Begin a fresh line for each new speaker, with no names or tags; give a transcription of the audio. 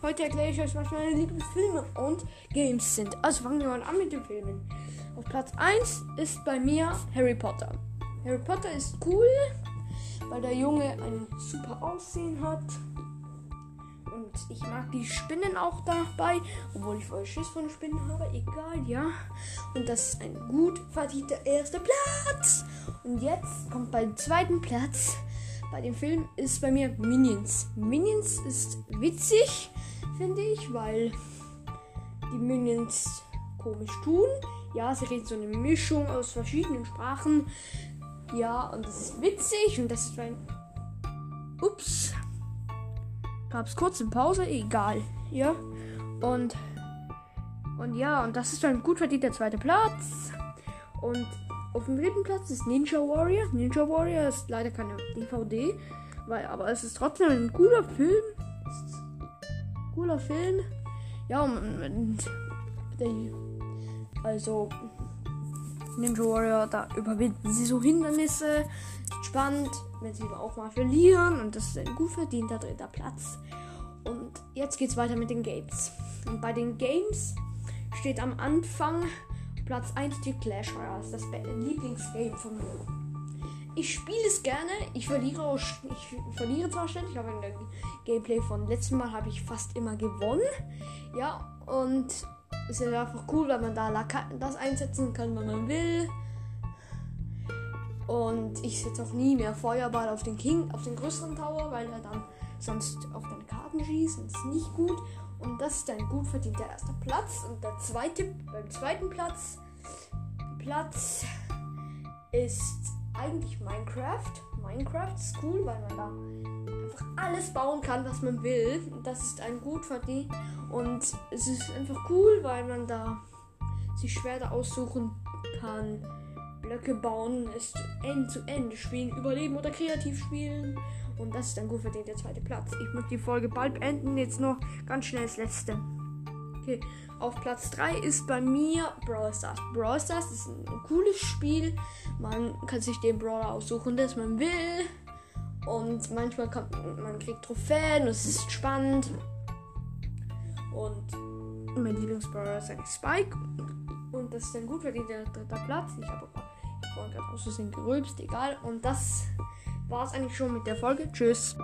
Heute erkläre ich euch, was meine Lieblingsfilme und Games sind. Also fangen wir mal an mit den Filmen. Auf Platz 1 ist bei mir Harry Potter. Harry Potter ist cool, weil der Junge ein super Aussehen hat. Und ich mag die Spinnen auch dabei, obwohl ich voll Schiss von Spinnen habe. Egal, ja. Und das ist ein gut verdienter erster Platz. Und jetzt kommt beim zweiten Platz bei dem Film ist bei mir Minions. Minions ist witzig, finde ich, weil die Minions komisch tun. Ja, sie reden so eine Mischung aus verschiedenen Sprachen. Ja, und das ist witzig und das ist mein. Ups. Gab's kurz eine Pause? Egal. Ja. Und. Und ja, und das ist ein gut verdienter zweiter Platz. Und auf dem dritten Platz ist Ninja Warrior. Ninja Warrior ist leider keine DVD, weil, aber es ist trotzdem ein cooler Film. Cooler Film. Ja, und, also Ninja Warrior, da überwinden sie so Hindernisse. Spannend, wenn sie auch mal verlieren. Und das ist ein gut verdienter dritter Platz. Und jetzt geht's weiter mit den Games. Und bei den Games steht am Anfang Platz 1 die Clash Royale. Das Lieblingsgame von mir. Ich spiele es gerne. Ich verliere, auch, ich verliere zwar ständig, aber in der Gameplay von letztem Mal habe ich fast immer gewonnen. Ja, und es ist einfach cool, weil man da das einsetzen kann, wenn man will. Und ich setze auch nie mehr Feuerball auf den King, auf den größeren Tower, weil er dann sonst auf deine Karten schießt. Das ist nicht gut. Und das ist ein gut verdienter erster Platz. Und der zweite, beim zweiten Platz, Platz ist eigentlich Minecraft. Minecraft ist cool, weil man da einfach alles bauen kann, was man will. Und das ist ein gut verdient. Und es ist einfach cool, weil man da sich Schwerter aussuchen kann. Blöcke bauen, ist End zu Ende spielen, überleben oder kreativ spielen. Und das ist dann gut verdient der zweite Platz. Ich muss die Folge bald beenden. Jetzt noch ganz schnell das letzte. Okay, auf Platz 3 ist bei mir Brawl Stars. Brawl Stars ist ein, cooles Spiel. Man kann sich den Brawler aussuchen, das man will. Und manchmal kommt man kriegt Trophäen. Es ist spannend. Und mein Lieblingsbrawler ist eigentlich Spike. Und das ist dann gut verdient der dritte Platz. Ich habe vorhin gerade aus Versehen gerülpst. Egal. Und das war es eigentlich schon mit der Folge. Tschüss.